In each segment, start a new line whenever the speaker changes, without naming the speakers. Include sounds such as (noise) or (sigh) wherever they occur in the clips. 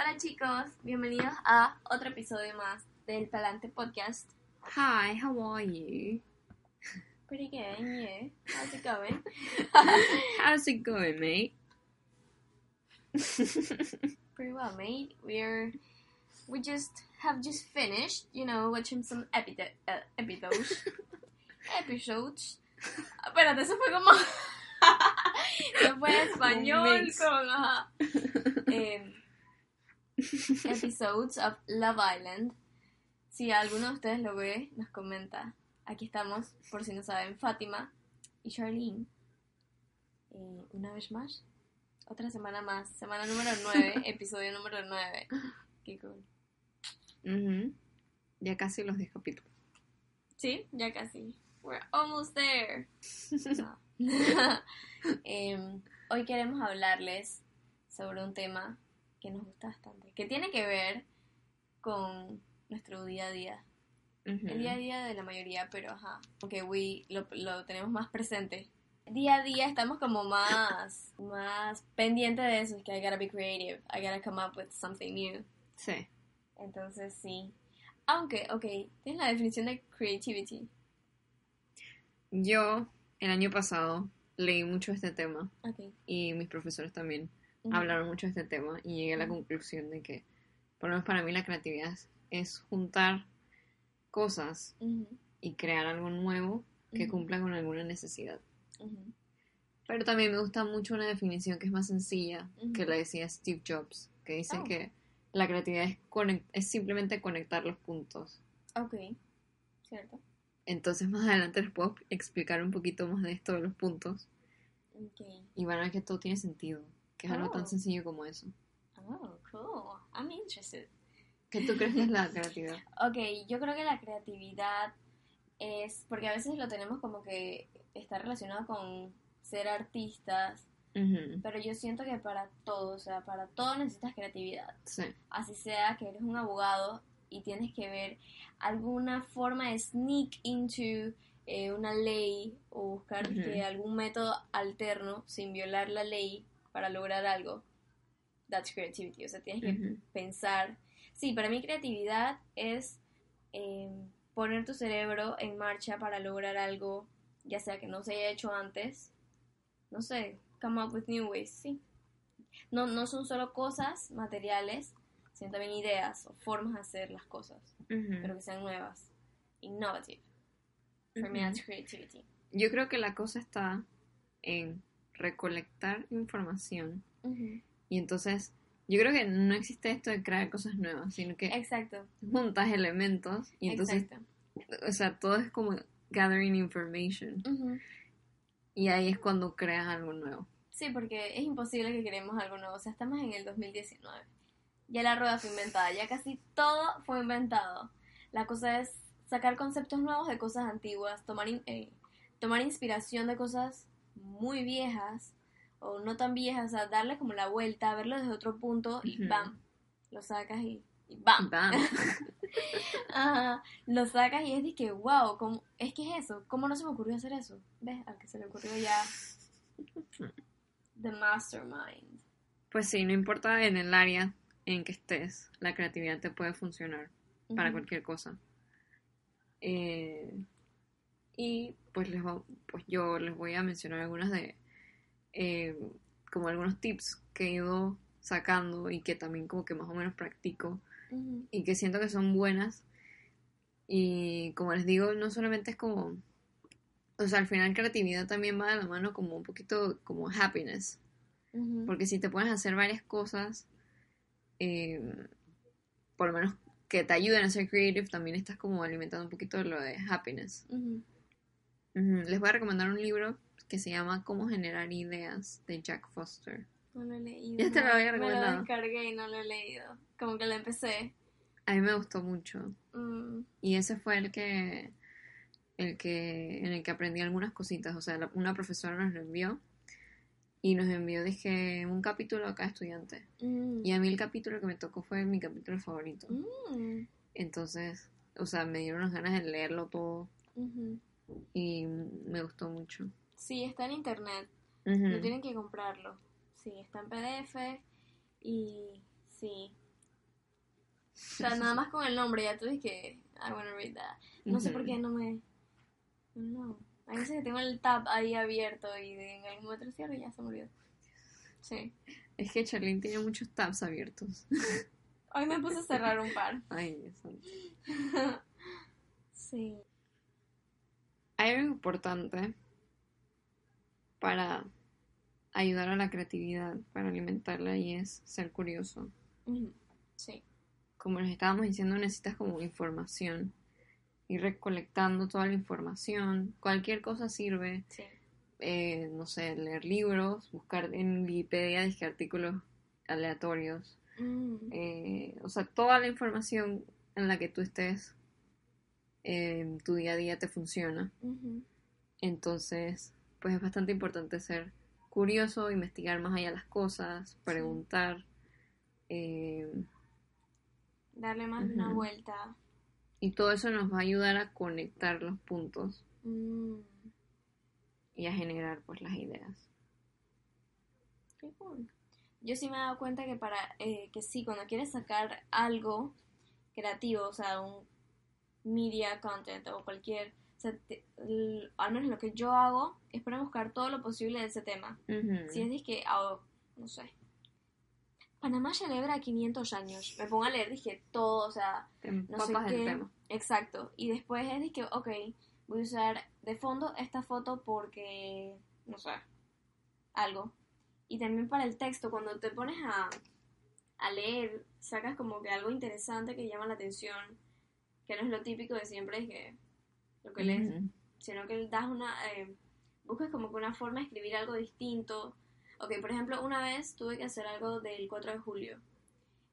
Hola chicos, bienvenidos a otro episodio más del Palante Podcast.
Hi, how are you?
Pretty good, you? How's it going? (laughs)
How's it going, mate? (laughs)
Pretty well, mate. We're we just have just finished, you know, watching some epi- uh, episodes. (laughs) episodes. Espérate, eso fue como. eso fue español con. Ajá. Em, (laughs) episodes of Love Island. Si alguno de ustedes lo ve, nos comenta. Aquí estamos, por si no saben, Fátima y Charlene. Eh, una vez más. Otra semana más. Semana número 9, (laughs) episodio número 9. Qué cool.
Ujú. Ya casi los 10 capítulos.
Sí, ya casi. We're almost there. (laughs) No. Em, hoy queremos hablarles sobre un tema que nos gusta bastante, que tiene que ver con nuestro día a día. El día a día de la mayoría, pero ajá, porque we lo, lo tenemos más presente. Día a día estamos como más, más pendientes de eso, es que I gotta be creative, I gotta come up with something new.
Sí.
Entonces sí. Aunque, ok, tienes la definición de creativity.
Yo, el año pasado, leí mucho este tema
Ok.
y mis profesores también Hablaron mucho de este tema y llegué a la conclusión de que, por lo menos para mí, la creatividad es- es juntar cosas y crear algo nuevo que cumpla con alguna necesidad. Pero también me gusta mucho una definición que es más sencilla, que la decía Steve Jobs, que dice
Oh.
que la creatividad es, es simplemente conectar los puntos.
Ok, cierto.
Entonces más adelante les puedo explicar un poquito más de esto de los puntos
Ok.
y van a ver que todo tiene sentido, que es algo
Oh.
tan sencillo como eso.
Oh, cool. I'm interested.
¿Qué tú crees que es la creatividad? (laughs)
Ok, yo creo que la creatividad es, porque a veces lo tenemos como que está relacionado con ser artistas,
Ujú,
pero yo siento que para todo, o sea, para todo necesitas creatividad.
Sí.
Así sea que eres un abogado y tienes que ver alguna forma de sneak into eh, una ley o buscar
Ujú.
que algún método alterno sin violar la ley para lograr algo. That's creativity. O sea, tienes que pensar. Sí, para mí creatividad es eh, poner tu cerebro en marcha para lograr algo, ya sea que no se haya hecho antes. No sé, come up with new ways, sí. No, no son solo cosas materiales, sino también ideas o formas de hacer las cosas, pero que sean nuevas, innovative. For me,
Ujú.
that's creativity.
Yo creo que la cosa está en recolectar información
Ujú.
y entonces yo creo que no existe esto de crear cosas nuevas, sino que
Exacto,
juntas elementos y entonces,
exacto.
o sea, todo es como gathering information
Ujú.
y ahí es cuando creas algo nuevo.
Sí, porque es imposible que creemos algo nuevo. O sea, estamos en el 2019. Ya la rueda fue inventada, ya casi todo fue inventado. La cosa es sacar conceptos nuevos de cosas antiguas, tomar, in- eh, tomar inspiración de cosas muy viejas o no tan viejas, o sea, darle como la vuelta, verlo desde otro punto y. ¡bam! Lo sacas y, y ¡bam!
Bam. (laughs)
Ajá, lo sacas y es de que, wow, ¿cómo? es que es eso, ¿cómo no se me ocurrió hacer eso? ¿Ves? Al que se le ocurrió ya. The mastermind.
Pues sí, no importa en el área en que estés, la creatividad te puede funcionar para cualquier cosa. Eh, y pues, les va- pues yo les voy a mencionar algunas de, eh, como algunos tips que he ido sacando y que también como que más o menos practico y que siento que son buenas. Y como les digo, no solamente es como, o sea, al final creatividad también va de la mano como un poquito como happiness. Porque si te pones a hacer varias cosas, eh, por lo menos que te ayuden a ser creative, también estás como alimentando un poquito lo de happiness. Les voy a recomendar un libro que se llama Cómo generar ideas de Jack Foster.
No lo he leído.
Ya te lo había
Me
recomendado.
lo descargué y no lo he leído. Como que lo empecé.
A mí me gustó mucho.
Mm,
Y ese fue el que, el que, en el que aprendí algunas cositas. O sea, la- una profesora nos lo envió y nos envió, dije, un capítulo a cada estudiante.
mm,
Y a mí el capítulo que me tocó fue mi capítulo favorito.
mm,
Entonces, o sea, me dieron las ganas de leerlo todo
ujú.
Y me gustó mucho.
Sí, está en internet.
Ujú.
No tienen que comprarlo. Sí, está en PDF y sí. O sea, nada más con el nombre ya tú dices que I wanna read that. No sé por qué no me... No. Hay veces que tengo el tab ahí abierto y en algún momento lo cierro y ya se me olvidó. Sí.
Es que Charlene tiene muchos tabs abiertos.
Hoy me puse a cerrar un par. (laughs)
Ay, santo. (laughs)
Sí.
Hay algo importante para ayudar a la creatividad, para alimentarla y es ser curioso.
Sí.
Como les estábamos diciendo, necesitas como información. Ir recolectando toda la información. Cualquier cosa sirve.
Sí.
Eh, no sé, leer libros, buscar en Wikipedia dizque, artículos aleatorios.
Mm,
Eh, o sea, toda la información en la que tú estés en tu día a día te funciona. Entonces, pues es bastante importante ser curioso, investigar más allá las cosas, preguntar. eh,
Darle más una vuelta.
y todo eso nos va a ayudar a conectar los puntos
Mm,
y a generar pues las ideas.
qué cool. Yo sí me he dado cuenta que para eh, que sí, cuando quieres sacar algo creativo, o sea, un media content o cualquier, o sea, te- el- al menos lo que yo hago es para buscar todo lo posible de ese tema. Si es que, no sé, Panamá celebra 500 años, me pongo a leer, dije, todo, o sea,
Te
no sé qué.
del tema.
Exacto. Y después es que, ok, voy a usar de fondo esta foto porque, no sé, algo. Y también para el texto, cuando te pones a, a leer, sacas como que algo interesante que llama la atención, que no es lo típico de siempre, es que lo que lees,
Ujú.
sino que das una, eh, buscas como que una forma de escribir algo distinto. Ok, por ejemplo, una vez tuve que hacer algo del 4 de julio.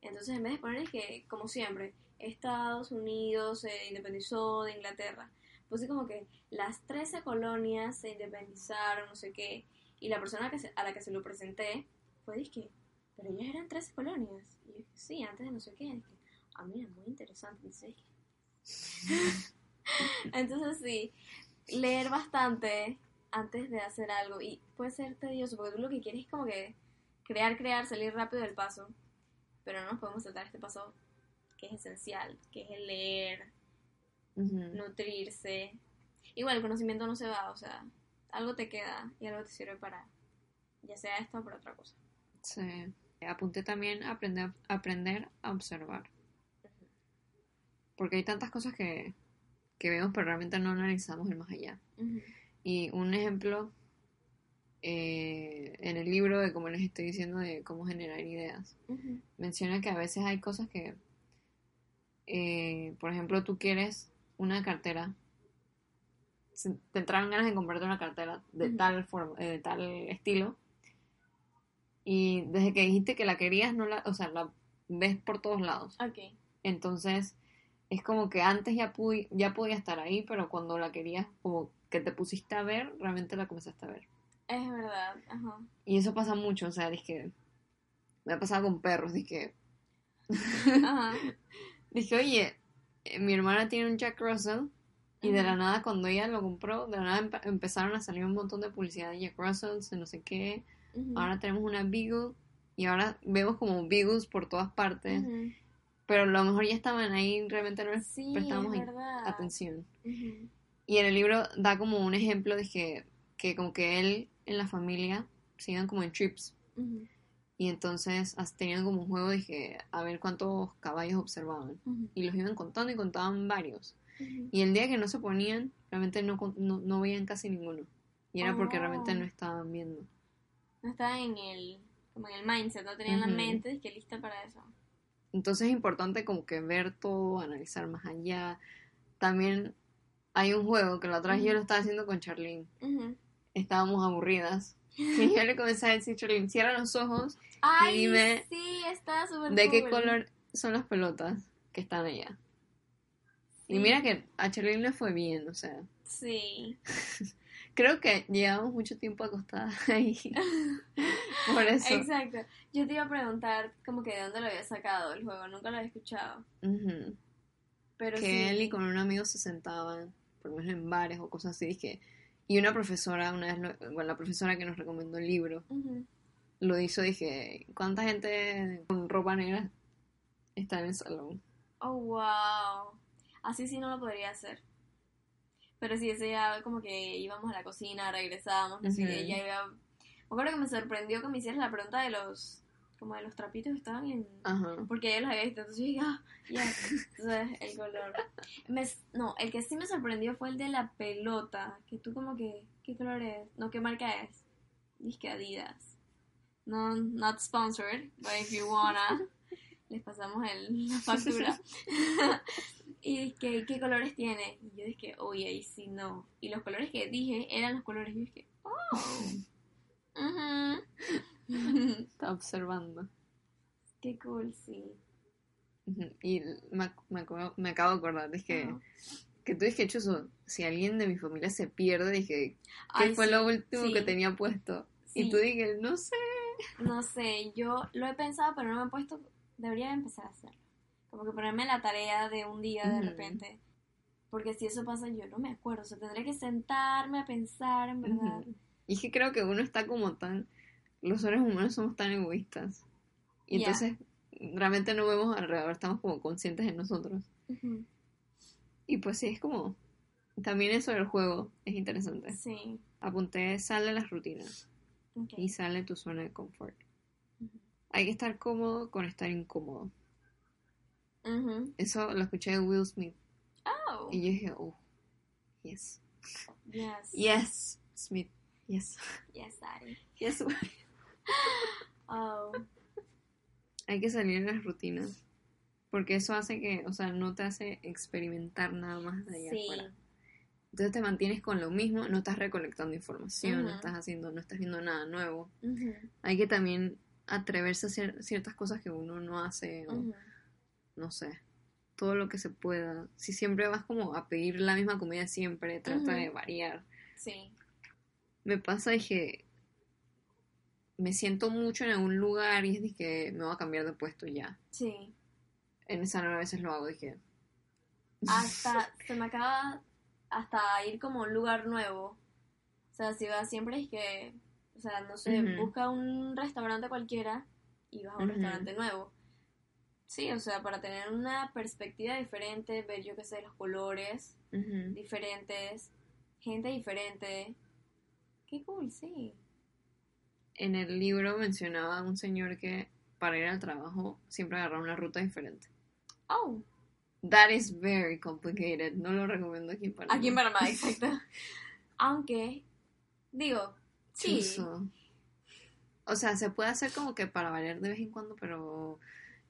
Entonces, en vez de poner que, como siempre, Estados Unidos se independizó de Inglaterra, puse como que las 13 colonias se independizaron, no sé qué, y la persona que se- a la que se lo presenté fue, dije, pero ellas eran 13 colonias. Y yo dije, sí, antes de no sé qué. Dije, ah, mira, muy interesante. Entonces, (laughs) entonces sí, leer bastante antes de hacer algo y puede ser tedioso porque tú lo que quieres es como que crear, crear, salir rápido del paso, pero no nos podemos saltar este paso que es esencial, que es el leer, nutrirse. Igual el conocimiento no se va, o sea, algo te queda y algo te sirve para, ya sea esto o para otra cosa.
Sí. Apunté también a aprender, aprender a observar. Porque hay tantas cosas que, que vemos, pero realmente no analizamos el más allá. Y un ejemplo eh, en el libro de como les estoy diciendo de cómo generar ideas, menciona que a veces hay cosas que, eh, por ejemplo, tú quieres una cartera, te entraron ganas de comprarte una cartera de tal forma, eh, de tal estilo, y desde que dijiste que la querías, no la, o sea, la ves por todos lados.
Ok,
Entonces, es como que antes ya, pudi- ya podía estar ahí, pero cuando la querías, como que te pusiste a ver, realmente la comenzaste a ver.
es verdad, ajá.
Y eso pasa mucho, o sea, dije, me ha pasado con perros, dije,
Ajá. (laughs)
dije, oye, eh, mi hermana tiene un Jack Russell, y de la nada, cuando ella lo compró, de la nada empe- empezaron a salir un montón de publicidad de Jack Russell, de no sé qué, ahora tenemos una Beagle, y ahora vemos como Beagles por todas partes. Pero a lo mejor ya estaban ahí, realmente no les
Sí, es verdad.
atención. Y en el libro da como un ejemplo de que, que como que él en la familia se iban como en trips. Y entonces tenían como un juego de que a ver cuántos caballos observaban. Y los iban contando y contaban varios. Y el día que no se ponían, realmente no, no, no veían casi ninguno. Y era porque realmente
Oh.
no estaban viendo.
No estaba en el, como en el mindset, no tenía en la mente de que lista para eso.
Entonces es importante como que ver todo, analizar más allá. También Hay un juego que la otra vez yo lo estaba haciendo con Charlene. Estábamos aburridas. (laughs) Y yo le comencé a decir, Charlene, cierra los ojos
Ay,
dime
sí, está súper
de qué color son las pelotas que están allá. Y mira que a Charlene le fue bien, o sea.
Sí. (laughs)
Creo que llevamos mucho tiempo acostadas (laughs) ahí. Por eso.
Exacto. Yo te iba a preguntar como que de dónde lo había sacado el juego, nunca lo había escuchado. Pero
que
sí.
él y con un amigo se sentaban, por lo menos en bares o cosas así, que y una profesora, una vez, lo- bueno, la profesora que nos recomendó el libro, lo hizo, dije, ¿cuánta gente con ropa negra está en el salón?
Oh, wow. Así sí no lo podría hacer. Pero sí, ese ya como que íbamos a la cocina, regresábamos, no sé
Ujú.
qué, ya iba... Me acuerdo que me sorprendió que me hicieras la pregunta de los... Como de los trapitos que estaban en...
Ajá.
Porque yo los había visto, entonces yo dije, ah, ya, entonces el color. Me- no, el que sí me sorprendió fue el de la pelota, que tú como que, ¿qué color es? No, ¿qué marca es? Dice que Adidas. No, not sponsored, but if you wanna, les pasamos el, la factura. (laughs) y dije, ¿qué colores tiene? Y yo dije, oye, ahí sí no. Y los colores que dije eran los colores, y yo dije, oh. (laughs) Ujú.
Está observando.
Qué cool, sí.
Y me, me, me acabo de acordar, dije,
Ajá.
que tú dije, Chuzo, si alguien de mi familia se pierde, dije, ¿qué
Ay,
fue
sí,
lo último
sí,
que tenía puesto? Y tú dije, no sé.
No sé, yo lo he pensado, pero no me he puesto. Debería empezar a hacerlo. Como que ponerme la tarea de un día de repente. Porque si eso pasa, yo no me acuerdo. O sea, tendré que sentarme a pensar, en verdad.
Y es que creo que uno está como tan. Los seres humanos somos tan egoístas. Y entonces realmente no vemos alrededor, estamos como conscientes de nosotros. Y pues sí, es como. También eso del juego es interesante.
Sí.
Apunté, sale las rutinas
ok.
y sale tu zona de confort. Hay que estar cómodo con estar incómodo. Eso lo escuché de Will Smith.
Oh,
Y yo dije, oh, yes.
yes.
Yes, Smith. Yes.
Yes, Daddy.
Yes. (laughs)
Oh,
Hay que salir de las rutinas. Porque eso hace que, o sea, no te hace experimentar nada más de allá
sí.
afuera. Entonces te mantienes con lo mismo, no estás recolectando información, no estás haciendo, no estás viendo nada nuevo. Hay que también atreverse a hacer ciertas cosas que uno no hace, o. no sé, todo lo que se pueda. Si siempre vas como a pedir la misma comida siempre, trata de variar.
Sí.
Me pasa es que me siento mucho en algún lugar y es de que me voy a cambiar de puesto ya.
Sí.
En esa hora a veces lo hago, dije.
hasta (laughs) se me acaba hasta ir como a un lugar nuevo. O sea, si vas siempre es que, o sea, no sé, busca un restaurante cualquiera y vas a un restaurante nuevo. Sí, o sea, para tener una perspectiva diferente, ver yo qué sé, los colores diferentes, gente diferente. Qué cool, sí.
En el libro mencionaba a un señor que para ir al trabajo siempre agarraba una ruta diferente.
Oh,
That is very complicated. No lo recomiendo aquí en Panamá.
aquí en Panamá, exacto. Aunque, digo, sí.
Chuzo. O sea, se puede hacer como que para variar de vez en cuando, pero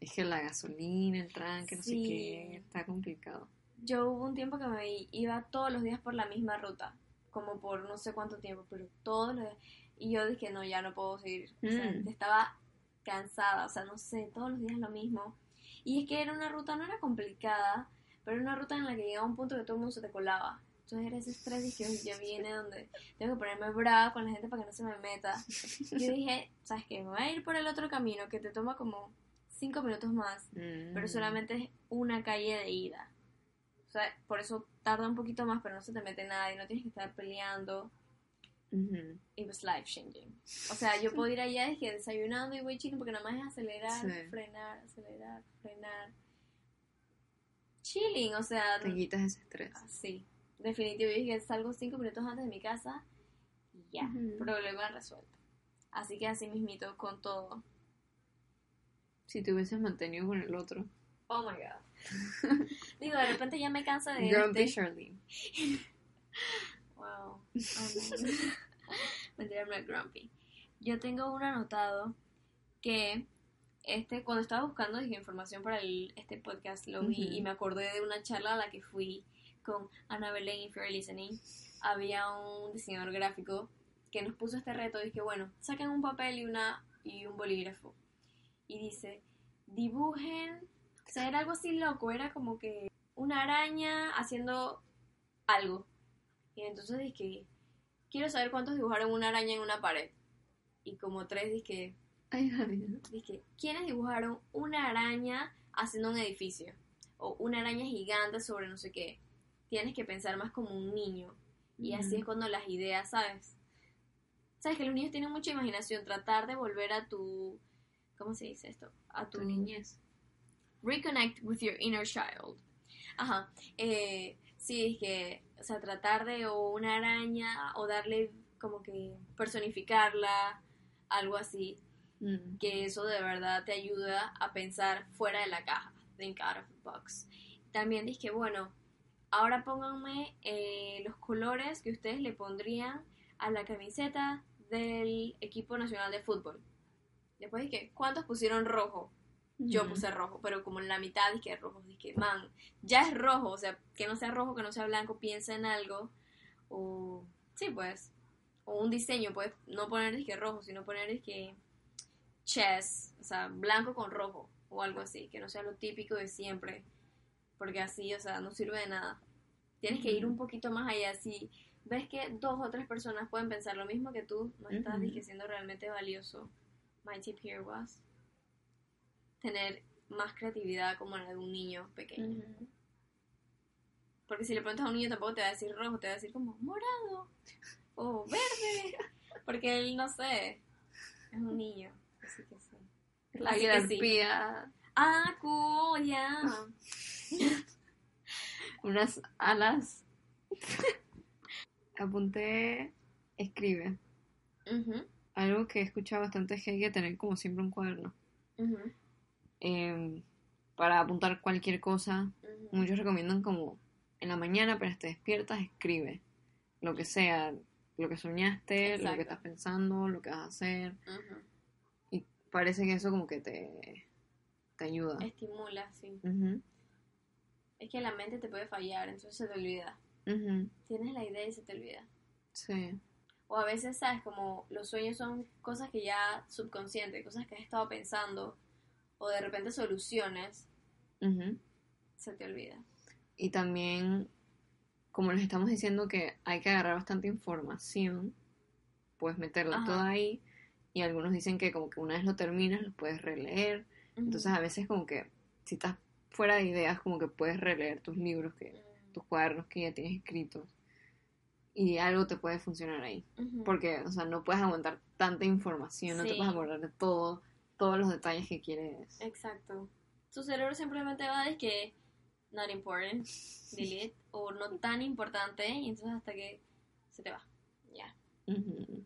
es que la gasolina, el tranque, no sé qué, está complicado.
Yo hubo un tiempo que me iba todos los días por la misma ruta, como por no sé cuánto tiempo, pero todos los días. Y yo dije, no, ya no puedo seguir. O sea,
Mm.
estaba cansada, o sea, no sé, todos los días lo mismo. Y es que era una ruta, no era complicada, pero era una ruta en la que llegaba un punto que todo el mundo se te colaba. Entonces era ese estrés que "Uy, ya viene donde tengo que ponerme brava con la gente para que no se me meta. (laughs) Yo dije, ¿sabes qué? Me voy a ir por el otro camino que te toma como cinco minutos más pero
Mm.
solamente es una calle de ida. O sea, por eso tarda un poquito más, pero no se te mete nadie, no tienes que estar peleando.
Ujú.
It was life changing. O sea, yo puedo ir allá que desayunando y voy chilling porque nada más es acelerar,
Sí.
frenar, acelerar, frenar. Chilling, o sea,
Te quitas ese estrés.
sí. Definitivo, yo dije, salgo cinco minutos antes de mi casa y ya, problema resuelto. Así que así mismito con todo.
Si te hubieses mantenido con el otro.
Oh my god. (laughs) Digo, de repente ya me cansa de
Grumpy
este.
Charlene.
Wow. Oh. (laughs) Mentira, es grumpy. Yo tengo un anotado que este cuando estaba buscando información para el- este podcast lo vi y me acordé de una charla a la que fui con Ana Belén y Fair Listening, había un diseñador gráfico que nos puso este reto. Dije, bueno, saquen un papel y, una, y un bolígrafo. Y dice, dibujen. O sea, era algo así loco. Era como que una araña haciendo algo. Y entonces dije, quiero saber cuántos dibujaron una araña en una pared. Y como tres dije,
Ay,
dije, ¿quiénes dibujaron una araña haciendo un edificio? O una araña gigante sobre no sé qué. Tienes que pensar más como un niño. Y así es cuando las ideas, ¿sabes? Sabes que los niños tienen mucha imaginación. Tratar de volver a tu... ¿Cómo se dice esto? A tu,
Tu niñez.
Reconnect with your inner child. Ajá. Eh, sí, es que, o sea, tratar de o una araña o darle como que personificarla, algo así
Mm.
que eso de verdad te ayuda a pensar fuera de la caja, think out of the box. También dije, bueno, ahora pónganme eh, los colores que ustedes le pondrían a la camiseta del equipo nacional de fútbol. Después dije, ¿cuántos pusieron rojo? Yo puse rojo, pero como en la mitad dije rojo, dije, man, ya es rojo, o sea, que no sea rojo, que no sea blanco, piensa en algo, o, sí, pues, o un diseño, pues, no poner dije rojo, sino poner dije chess, o sea, blanco con rojo, o algo así, que no sea lo típico de siempre, porque así, o sea, no sirve de nada. Tienes que ir un poquito más allá, si ves que dos o tres personas pueden pensar lo mismo que tú, no estás dije, siendo realmente valioso. My tip here was tener más creatividad como la de un niño pequeño. Porque si le preguntas a un niño tampoco te va a decir rojo, te va a decir como morado o verde. Porque él, no sé, es un niño. Así que sí.
La
Así que sí.
jerarquía,
Ah, cool, ya. (laughs)
unas alas. (laughs) Apunté, escribe.
Ujú,
Algo que he escuchado bastante es que hay que tener como siempre un cuaderno. em, para apuntar cualquier cosa. Muchos recomiendan como en la mañana, apenas te despiertas, escribe. Lo que sea, lo que soñaste, lo que estás pensando, lo que vas a hacer. Y parece que eso como que te, te ayuda.
Estimula, sí. Es que la mente te puede fallar, entonces se te olvida. Tienes la idea y se te olvida.
Sí.
O a veces, ¿sabes? Como los sueños son cosas que ya subconsciente, cosas que has estado pensando, o de repente soluciones, se te olvida.
Y también, como les estamos diciendo que hay que agarrar bastante información, puedes meterla
Ajá.
toda ahí. Y algunos dicen que como que una vez lo terminas, lo puedes releer. Entonces a veces como que si estás fuera de ideas, como que puedes releer tus libros, que,
Mm,
tus cuadernos que ya tienes escritos. Y algo te puede funcionar ahí. Porque, o sea, no puedes aguantar tanta información, no te puedes acordar de todo, todos los detalles que quieres.
Exacto. Tu cerebro simplemente va de que not important, delete, o no tan importante, y entonces hasta que se te va. Ya.
Ujú.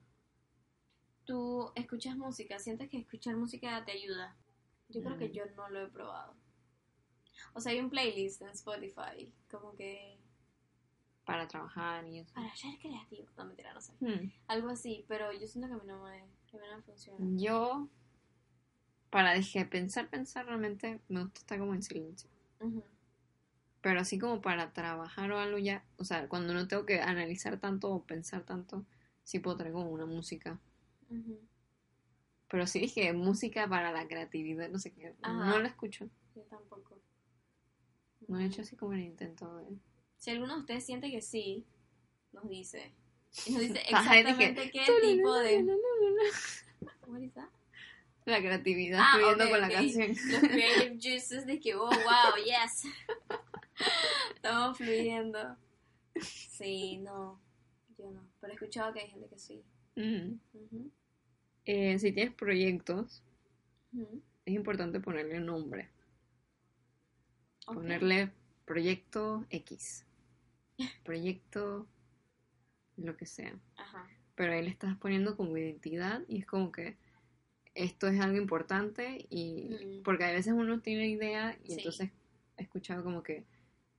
Tú escuchas música, sientes que escuchar música te ayuda. Yo creo que
Mm.
yo no lo he probado. O sea, hay un playlist en Spotify, como que
Para trabajar y eso.
para ser creativo. No, mentira, no sé.
Hmm.
Algo así, pero yo siento que a mí no me, que a mí no me funciona.
Yo, para dije, pensar, pensar, realmente me gusta estar como en silencio. Pero así como para trabajar o algo ya, o sea, cuando no tengo que analizar tanto o pensar tanto, sí puedo tener como una música.
Ujú.
Pero sí dije, música para la creatividad, no sé qué.
Ajá.
No la escucho.
Yo tampoco.
No he hecho así como el intento de...
Si alguno de ustedes siente que sí, nos dice. Y nos dice (laughs) exactamente qué tipo de... That?
La creatividad
Ah,
fluyendo con la canción.
Los creative juices de que, oh, wow, yes. (laughs) Estamos fluyendo. Sí, no. Yo no. Pero he escuchado que hay gente que sí.
Ujú, Eh, si tienes proyectos, es importante ponerle nombre.
Ok.
Ponerle proyecto X. Proyecto lo que sea.
Ajá.
Pero ahí le estás poniendo como identidad y es como que esto es algo importante y
Mm.
porque a veces uno tiene idea y
Sí.
entonces he escuchado como que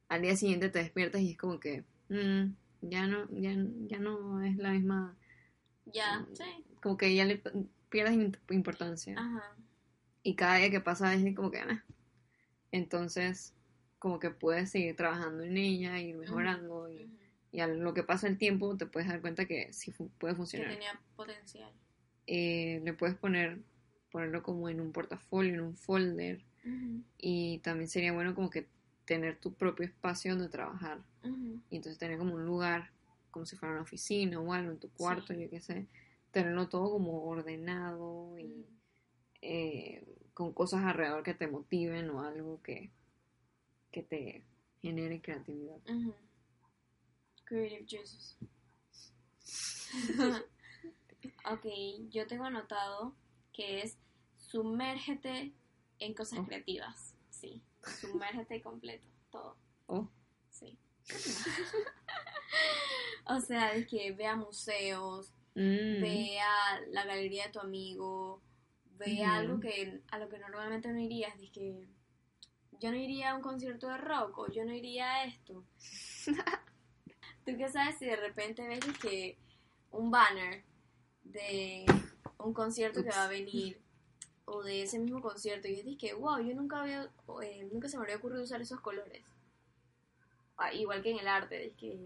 al día siguiente te despiertas y es como que mm, ya no ya, ya no es la misma
Ya,
Mm.
sí.
como que ya le pierdes im- importancia
Ajá.
y cada día que pasa es como que ah. entonces como que puedes seguir trabajando en ella, ir mejorando y, y a lo que pasa el tiempo te puedes dar cuenta que sí fu- puede
Que
funcionar.
tenía potencial.
Eh, le puedes poner, ponerlo como en un portafolio, en un folder y también sería bueno como que tener tu propio espacio donde trabajar y entonces tener como un lugar, como si fuera una oficina o algo en tu cuarto,
Sí.
yo qué sé, tenerlo todo como ordenado y eh, con cosas alrededor que te motiven o algo que, que te genere creatividad.
Creative juices. (laughs) ok, yo tengo anotado que es sumérgete en cosas
Oh.
creativas. Sí, sumérgete (laughs) completo, todo.
Oh,
Sí. (laughs) o sea, es que vea museos,
mm,
vea la galería de tu amigo, vea
Ujú.
algo que a lo que normalmente no irías, que yo no iría a un concierto de rock o yo no iría a esto. (laughs) ¿Tú qué sabes si de repente ves que un banner de un concierto que va a venir o de ese mismo concierto y es que wow, yo nunca había eh, nunca se me habría ocurrido usar esos colores. Ah, igual que en el arte, es que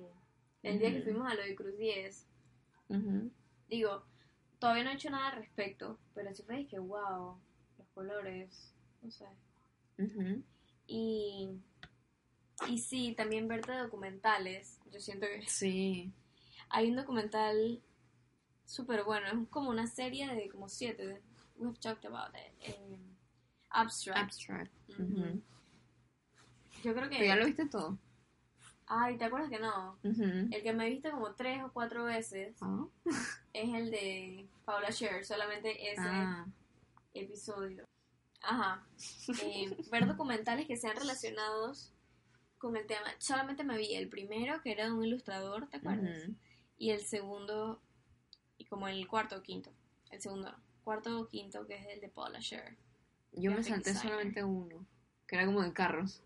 el día que fuimos a lo de Cruz 10
ujú,
Digo, todavía no he hecho nada al respecto, pero sí fue que, wow, los colores, no sé. Y, y sí, también verte documentales. Yo siento que
Sí,
hay un documental súper bueno, es como una serie de como siete. We've talked about it. eh, abstract.
abstract.
Yo creo
Pero ya lo
que.
viste todo.
Ay, ¿te acuerdas que no?
Ujú.
El que me he visto como tres o cuatro veces
Ah,
es el de Paula Scher, solamente ese.
ah,
episodio. Ajá. Eh, ver documentales que sean relacionados con el tema. Solamente me vi el primero, que era de un ilustrador, ¿te acuerdas? Y el segundo, y como el cuarto o quinto. El segundo, no. cuarto o quinto, que es el de Paula Scher.
Yo me salté
designer.
solamente uno, que era como de carros.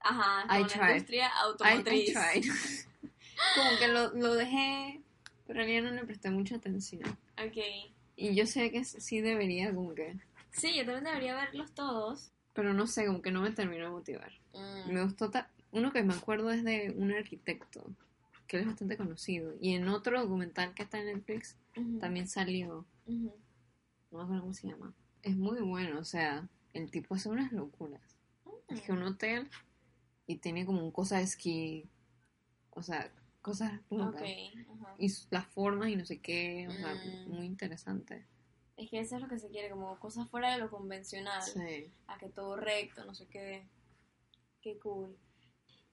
Ajá,
I
con la
tried.
industria
I, I
automotriz.
tried. (laughs) como que lo, lo dejé, pero en realidad no le presté mucha atención.
Ok.
Y yo sé que sí debería, como que.
Sí, yo también debería verlos todos.
Pero no sé, como que no me terminó de motivar.
Mm,
Me gustó. ta- Uno que me acuerdo es de un arquitecto, que él es bastante conocido. Y en otro documental que está en Netflix también salió.
ujú.
No me acuerdo cómo se llama. Es muy bueno, o sea, el tipo hace unas locuras. Es que un hotel y tiene como un cosa de esquí. O sea, cosas locas. Y las formas y no sé qué. O sea,
Mm.
muy interesante.
Es que eso es lo que se quiere, como cosas fuera de lo convencional.
Sí.
a que todo recto, no sé qué. Qué cool.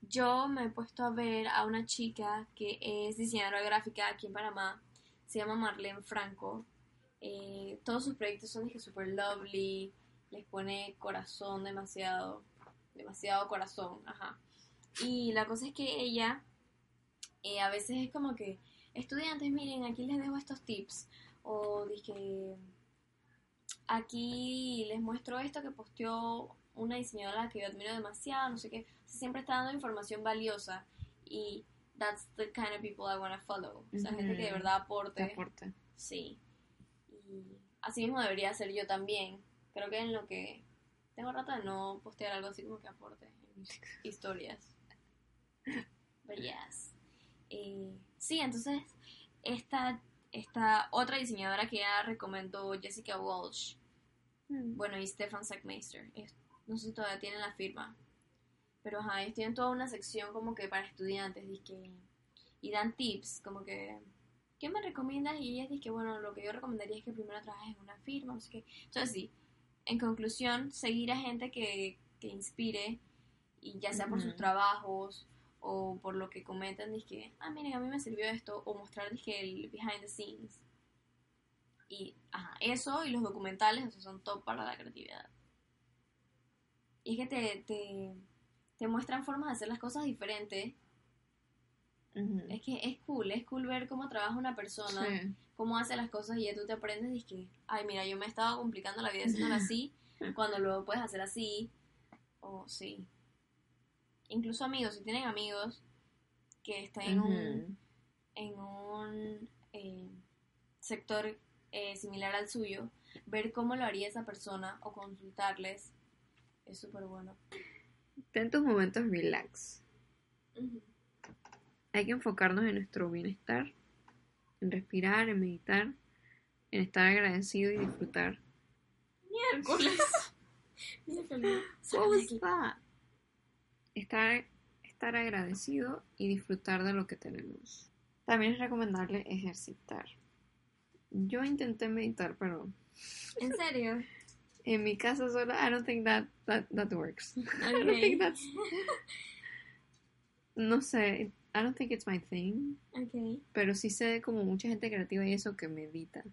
Yo me he puesto a ver a una chica que es diseñadora gráfica aquí en Panamá. Se llama Marlene Franco. Eh, todos sus proyectos son dije super lovely. Les pone corazón demasiado. Demasiado corazón, ajá. Y la cosa es que ella eh, a veces es como que, estudiantes, miren, aquí les dejo estos tips. O dije, aquí les muestro esto que posteó una diseñadora que yo admiro demasiado, no sé qué. O sea, siempre está dando información valiosa y that's the kind of people I want to follow. O sea, gente que de verdad
Te
aporte.
aporte.
Sí. Y así mismo debería ser yo también. Creo que en lo que tengo rato de no postear algo así como que aporte en mis (laughs) historias. But yes. Eh, sí, entonces esta, esta otra diseñadora que ya recomendó Jessica Walsh,
Mm.
bueno, y Stefan Sackmeister. No sé si todavía tienen la firma. Pero ajá, ellos tienen toda una sección como que para estudiantes, y dan tips, como que, ¿qué me recomiendas? Y ellas dicen que, bueno, lo que yo recomendaría es que primero trabajes en una firma, no sé qué. Entonces sí, en conclusión, seguir a gente que, que inspire, y ya sea por sus trabajos o por lo que comentan, dizque, ah, miren, a mí me sirvió esto, o mostrar, dizque, el behind the scenes. Y ajá, eso y los documentales o sea, son top para la creatividad. Y es que te, te, te muestran formas de hacer las cosas diferentes. Es que es cool, es cool ver cómo trabaja una persona,
Sí.
cómo hace las cosas y ya tú te aprendes y que, ay, mira, yo me estaba complicando la vida haciéndolo (laughs) así, cuando luego puedes hacer así. O sí. Incluso amigos, si tienen amigos que están en un, en un eh, sector eh, similar al suyo, ver cómo lo haría esa persona o consultarles es súper bueno.
ten tus momentos relax. Hay que enfocarnos en nuestro bienestar, en respirar, en meditar, en estar agradecido y disfrutar.
Miércoles. (laughs) (laughs) Miércoles.
What was that? Estar, estar agradecido y disfrutar de lo que tenemos. También es recomendable ejercitar. Yo intenté meditar, pero
¿En serio?
en mi casa solo, I don't think that, that, that works. (laughs) I don't think that's, no sé, I don't think it's my thing,
Ok.
pero sí sé como mucha gente creativa y eso que medita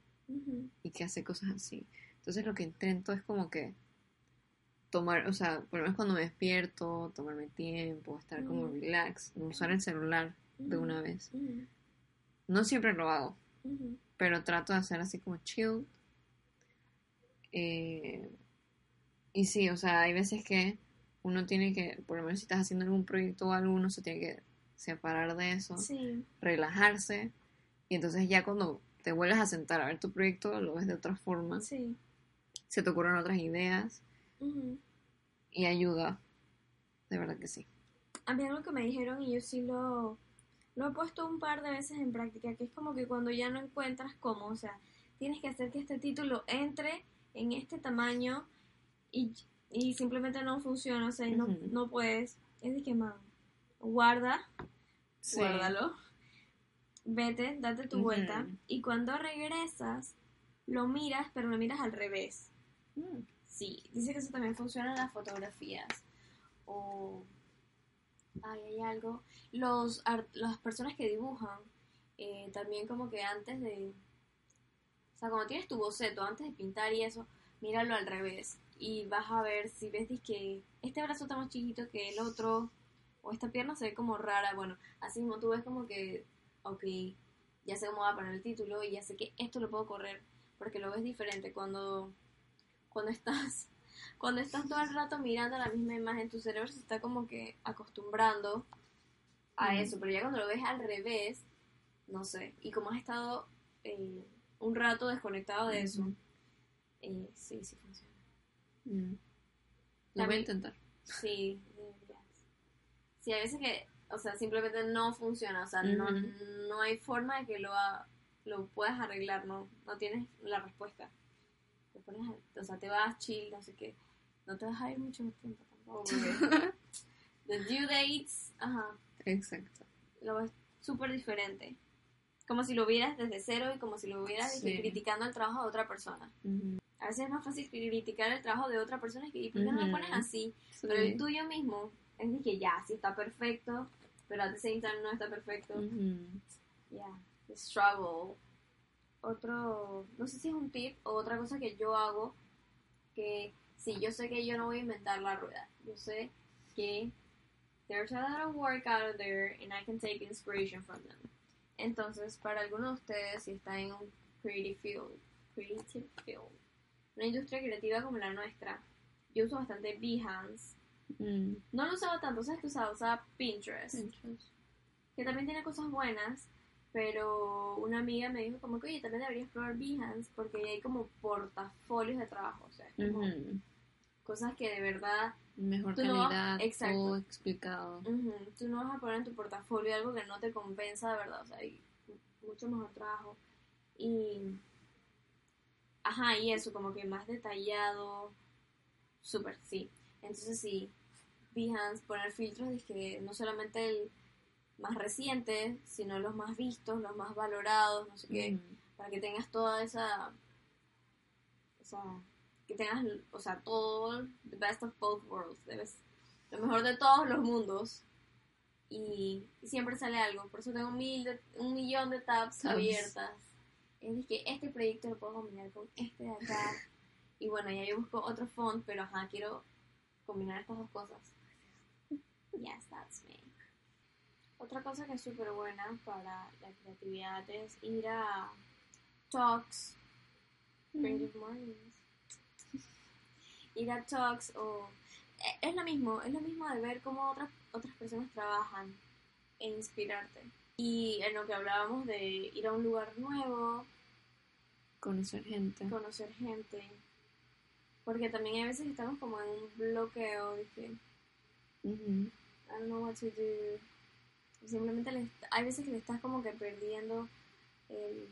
y que hace cosas así. Entonces lo que intento es como que tomar, o sea, por lo menos cuando me despierto, tomarme tiempo, estar como relax, no usar el celular de una vez. No siempre lo hago, pero trato de hacer así como chill. Eh, y sí, o sea, hay veces que uno tiene que, por lo menos si estás haciendo algún proyecto o algo, uno se tiene que separar de eso,
Sí.
relajarse, y entonces ya cuando te vuelves a sentar a ver tu proyecto, lo ves de otra forma,
Sí.
se te ocurren otras ideas Y ayuda. De verdad que sí.
A mí algo que me dijeron y yo sí lo, lo he puesto un par de veces en práctica, que es como que cuando ya no encuentras cómo, o sea, tienes que hacer que este título entre en este tamaño y, y simplemente no funciona, o sea, y no, no puedes. Es de que, man, guarda, guárdalo, vete, date tu vuelta y cuando regresas, lo miras, pero lo miras al revés.
Mm.
Sí, dice que eso también funciona en las fotografías. O. Ay, hay algo. Los las personas que dibujan, eh, también como que antes de. O sea, cuando tienes tu boceto, antes de pintar y eso, míralo al revés. Y vas a ver si ves que este brazo está más chiquito que el otro, o esta pierna se ve como rara. Bueno, así mismo tú ves como que, ok, ya sé cómo va a poner el título y ya sé que esto lo puedo correr, porque lo ves diferente cuando cuando estás (laughs) cuando estás todo el rato mirando la misma imagen, tu cerebro se está como que acostumbrando a eso, pero ya cuando lo ves al revés, no sé, y como has estado eh, un rato desconectado de eso, eh, sí, sí funciona.
Mm. Lo voy a intentar.
Sí. Sí, a veces que, o sea, simplemente no funciona, o sea, no, no hay forma de que lo, ha- lo puedas arreglar, no, no tienes la respuesta. Te pones, a- o sea, te vas chill, no sé qué, no te vas a ir mucho más tiempo tampoco, porque (laughs) the due dates, ajá,
Exacto.
lo ves súper diferente. Como si lo vieras desde cero y como si lo
Sí.
criticando el trabajo de otra persona. A veces es más fácil criticar el trabajo de otra persona y que, ¿y por qué no lo pones así?
Sí.
Pero el tuyo mismo es de que ya, sí está perfecto, pero at the same time no está perfecto. Ya, the struggle. Otro, no sé si es un tip o otra cosa que yo hago, que sí, yo sé que yo no voy a inventar la rueda. Yo sé que there's a lot of work out there and I can take inspiration from them. Entonces, para algunos de ustedes, si están en un creative field, creative field, una industria creativa como la nuestra, yo uso bastante Behance.
Mm.
No lo usaba tanto, ¿sabes qué usaba? Usaba Pinterest
Pinterest.
que también tiene cosas buenas, pero una amiga me dijo como que, oye, también deberías probar Behance porque ahí hay como portafolios de trabajo, o sea, es como cosas que de verdad
Mejor
Tú no vas-
calidad,
exacto.
todo explicado.
ujú, tú no vas a poner en tu portafolio algo que no te compensa de verdad, o sea, hay mucho mejor trabajo. Y, ajá, y eso, como que más detallado, súper, sí. Entonces sí, Behance, poner filtros de que no solamente el más reciente, sino los más vistos, los más valorados, no sé qué,
Ujú.
para que tengas toda esa, esa, que tengas, o sea, todo, the best of both worlds, debes, lo mejor de todos los mundos, y, y siempre sale algo, por eso tengo mil de- un millón de tabs
Tabs.
abiertas, es que este proyecto lo puedo combinar con este de acá, y bueno, ya yo busco otro font, pero ajá, quiero combinar estas dos cosas. Yes, that's me. Otra cosa que es súper buena para la creatividad es ir a talks, creative mornings. Ir a talks o e- es lo mismo, es lo mismo de ver cómo otras otras personas trabajan e inspirarte. Y en lo que hablábamos de ir a un lugar nuevo,
Conocer gente.
conocer gente. Porque también a veces estamos como en un bloqueo de que. I don't know what to do. Simplemente le hay veces que le estás como que perdiendo el,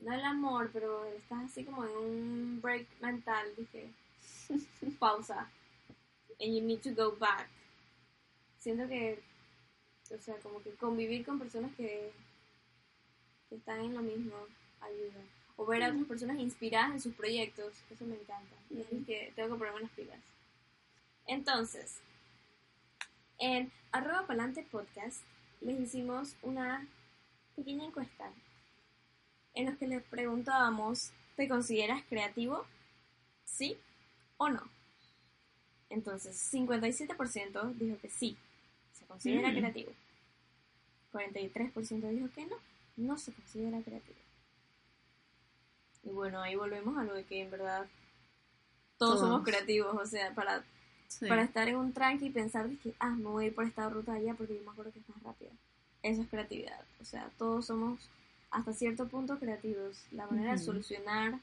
no el amor, pero estás así como en un break mental, dije, (laughs) pausa, and you need to go back. Siento que, o sea, como que convivir con personas que, que están en lo mismo ayuda. O ver a otras personas inspiradas en sus proyectos, eso me encanta. Y es
Ujú.
que tengo que ponerme las pilas. Entonces, en arroba palante podcast les hicimos una pequeña encuesta en los que les preguntábamos, ¿te consideras creativo? ¿Sí o no? Entonces, 57% dijo que sí, se considera
Mm.
creativo. 43% dijo que no, no se considera creativo. Y bueno, ahí volvemos a lo de que en verdad todos,
Todos.
somos creativos, o sea, para
Sí.
para estar en un tranqui y pensar de que, ah, me voy a ir por esta ruta allá porque yo me acuerdo que es más rápida. Eso es creatividad. O sea, todos somos hasta cierto punto creativos. La manera de solucionar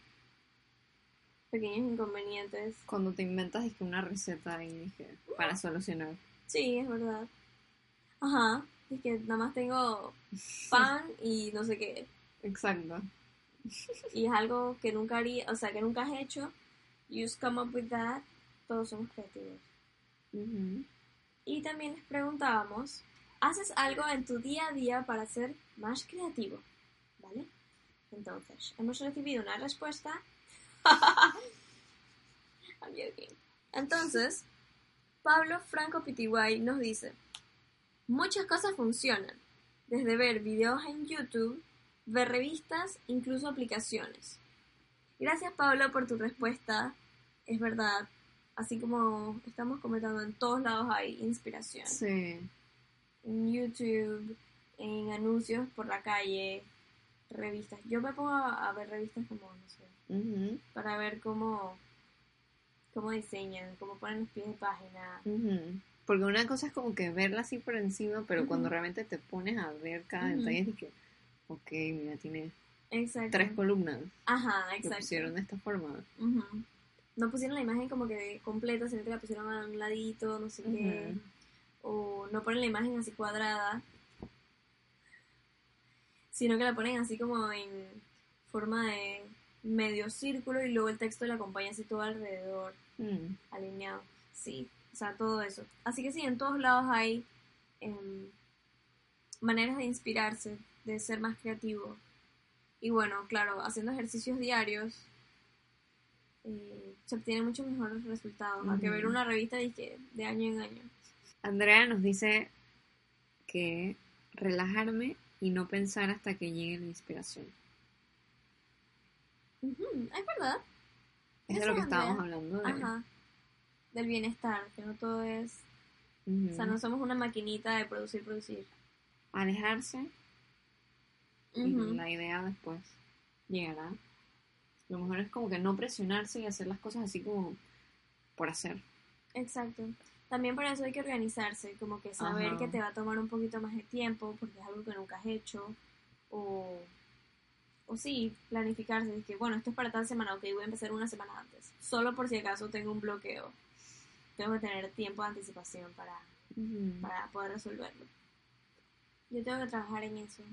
pequeños inconvenientes.
Cuando te inventas es que una receta y dije, para solucionar.
Sí, es verdad. Ajá. Es que nada más tengo (laughs) pan y no sé qué.
Exacto.
Y es algo que nunca haría, o sea, que nunca has hecho. You just come up with that. Todos somos creativos. Y también les preguntábamos, ¿haces algo en tu día a día para ser más creativo? ¿Vale? Entonces, hemos recibido una respuesta. (laughs) Entonces, Pablo Franco Pitiguay nos dice, muchas cosas funcionan, desde ver videos en YouTube, ver revistas, incluso aplicaciones. Gracias Pablo por tu respuesta. Es verdad, así como estamos comentando, en todos lados hay inspiración.
Sí.
En YouTube, en anuncios por la calle, revistas. Yo me pongo a, ver revistas como, no sé,
Ujú.
para ver cómo, cómo diseñan, cómo ponen los pies de página.
Ujú. Porque una cosa es como que verla así por encima, pero cuando realmente te pones a ver cada detalle, es que, ok, mira, tiene
Exacto.
tres columnas.
Ajá,
Lo
exacto.
pusieron de esta forma.
Ujú. No pusieron la imagen como que completa, sino que la pusieron a un ladito, no sé qué. O no ponen la imagen así cuadrada, sino que la ponen así como en forma de medio círculo y luego el texto le acompaña así todo alrededor,
Mm.
alineado. Sí, o sea, todo eso. Así que sí, en todos lados hay em, maneras de inspirarse, de ser más creativo. Y bueno, claro, haciendo ejercicios diarios eh, se obtienen muchos mejores resultados, a que
Ujú.
ver una revista de, que- de año en año.
Andrea nos dice que relajarme y no pensar hasta que llegue la inspiración.
Ujú, es verdad.
Es de lo que
Andrea.
estábamos hablando. De...
Ajá. Del bienestar, que no todo es...
Ujú.
O sea, no somos una maquinita de producir, producir.
Alejarse y
Ujú,
la idea después llegará. Lo mejor es como que no presionarse y hacer las cosas así como por hacer.
Exacto. También para eso hay que organizarse, como que saber
Ajá.
que te va a tomar un poquito más de tiempo porque es algo que nunca has hecho. O, o sí, planificarse. De que, bueno, esto es para tal semana, ok, voy a empezar una semana antes. Solo por si acaso tengo un bloqueo. Tengo que tener tiempo de anticipación para, para poder resolverlo. Yo tengo que trabajar en eso.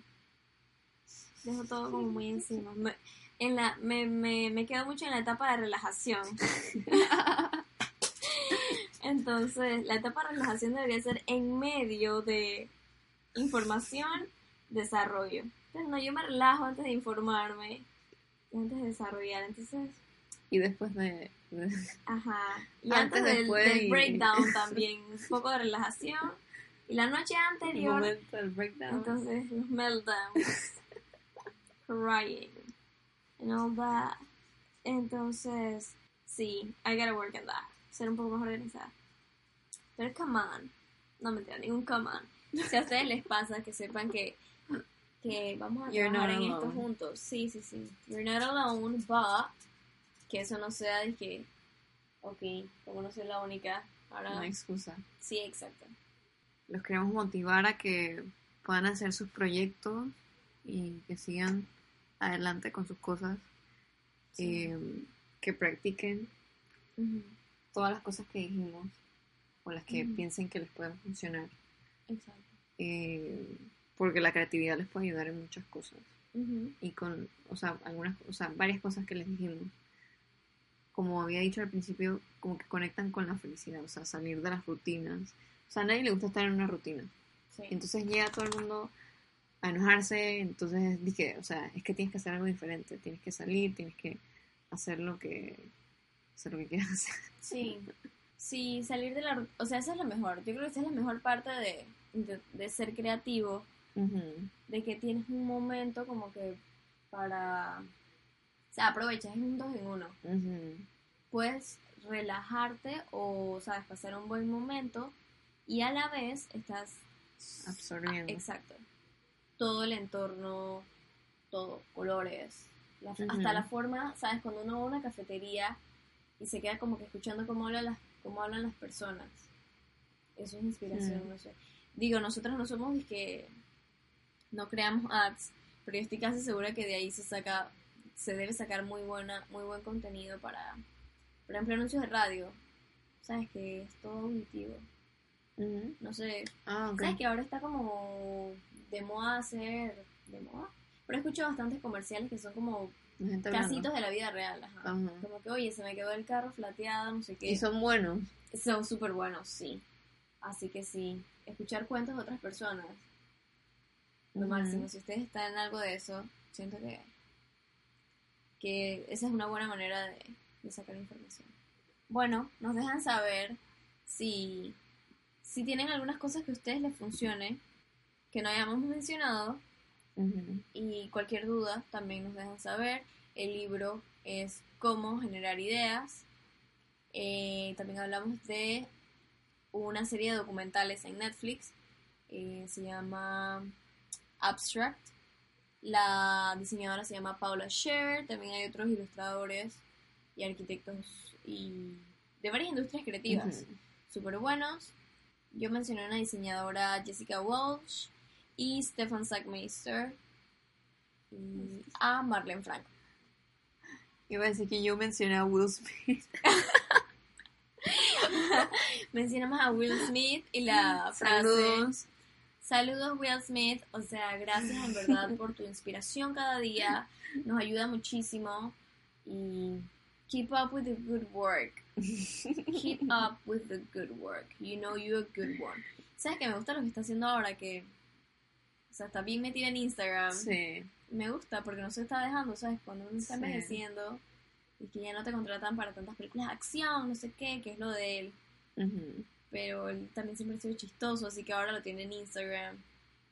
Dejo todo como muy encima. Me, en la, me, me, me quedo mucho en la etapa de relajación. (laughs) Entonces, la etapa de relajación debería ser en medio de información, desarrollo. Entonces, no, yo me relajo antes de informarme y antes de desarrollar. Entonces,
Y después de...
Ajá. Y
Antes,
antes, del, del
y-
breakdown (laughs) también, un poco de relajación. Y la noche
el
anterior,
momento del breakdown.
entonces los meltdowns, (laughs) crying, and all that. Entonces, sí, I gotta work on that. Ser un poco más organizada. Pero come on. No me ningún come on. Si a ustedes les pasa, que sepan que, que vamos a
You're
trabajar esto
alone.
juntos. Sí, sí, sí. You're not alone, but que eso no sea de que, ok, como no soy la única, ahora
No hay excusa.
sí, exacto.
Los queremos motivar a que puedan hacer sus proyectos y que sigan adelante con sus cosas.
Sí.
Eh, que practiquen todas las cosas que dijimos. o las que piensen que les pueden funcionar.
Exacto.
eh, porque la creatividad les puede ayudar en muchas cosas. Y con, o sea, algunas, o sea, varias cosas que les dijimos. Como había dicho al principio, como que conectan con la felicidad, o sea, salir de las rutinas. O sea, a nadie le gusta estar en una rutina.
Sí.
Entonces llega todo el mundo a enojarse, entonces dije, o sea, es que tienes que hacer algo diferente, tienes que salir, tienes que hacer lo que, hacer lo que quieras hacer.
Sí, sí, salir de la... O sea, esa es la mejor. Yo creo que esa es la mejor parte de, de, de ser creativo, de que tienes un momento como que para... O sea, aprovechas, es un dos en uno. Puedes relajarte o, sabes, pasar un buen momento y a la vez estás...
Absorbiendo.
Exacto. Todo el entorno, todo, colores, la- hasta la forma, ¿sabes? Cuando uno va a una cafetería y se queda como que escuchando cómo hablan las, cómo hablan las personas. Eso es inspiración, no sé. Digo, nosotros no somos que no creamos ads, pero yo estoy casi segura que de ahí se saca, se debe sacar muy buena, muy buen contenido para, por ejemplo, anuncios de radio. ¿Sabes? Que es todo auditivo. No sé,
Ah.
¿Sabes que ahora está como de moda hacer... ¿De moda? Pero he escuchado bastantes comerciales que son como
hablando.
casitos de la vida real. Ajá.
Ajá.
Como que, oye, se me quedó el carro flateado, no sé qué.
Y son buenos.
Son súper buenos, sí. Así que sí, escuchar cuentos de otras personas. Lo máximo. Si ustedes están en algo de eso, siento que, que esa es una buena manera de, de sacar información. Bueno, nos dejan saber si, si tienen algunas cosas que a ustedes les funcione, que no hayamos mencionado, y cualquier duda también nos dejan saber. El libro es Cómo generar ideas. Eh, también hablamos de una serie de documentales en Netflix. eh, se llama Abstract. La diseñadora se llama Paula Scher. También hay otros ilustradores y arquitectos y de varias industrias creativas
Ujú.
súper buenos. Yo mencioné una diseñadora Jessica Walsh y Stefan Sackmeister y a Marlene Franco.
Iba a decir que yo mencioné a Will Smith. (laughs)
Mencionamos a Will Smith y la frase
Saludos.
Saludos Will Smith, o sea, gracias en verdad (laughs) por tu inspiración cada día, nos ayuda muchísimo y keep up with the good work. Keep (laughs) up with the good work. You know you're a good one. ¿Sabes que me gusta lo que está haciendo ahora? Que, o sea, está bien metida en Instagram.
Sí.
Me gusta porque no se está dejando, ¿sabes? Cuando uno está
Sí.
envejeciendo y que ya no te contratan para tantas películas de acción, no sé qué, que es lo de él. Pero él también siempre ha sido chistoso, así que ahora lo tiene en Instagram.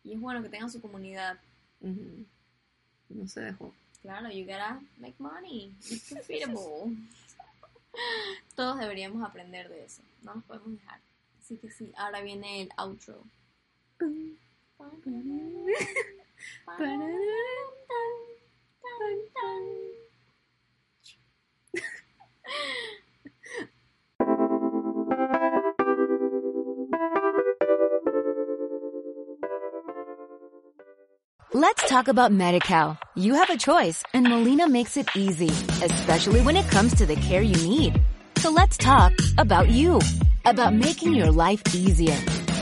Y es bueno que tenga su comunidad.
No se dejó.
Claro, you gotta make money. It's (laughs) profitable. (laughs) Todos deberíamos aprender de eso. No nos podemos dejar. Así que sí, ahora viene el outro.
Let's talk about MediCal. You have a choice and Molina makes it easy, especially when it comes to the care you need. So let's talk about you, about making your life easier,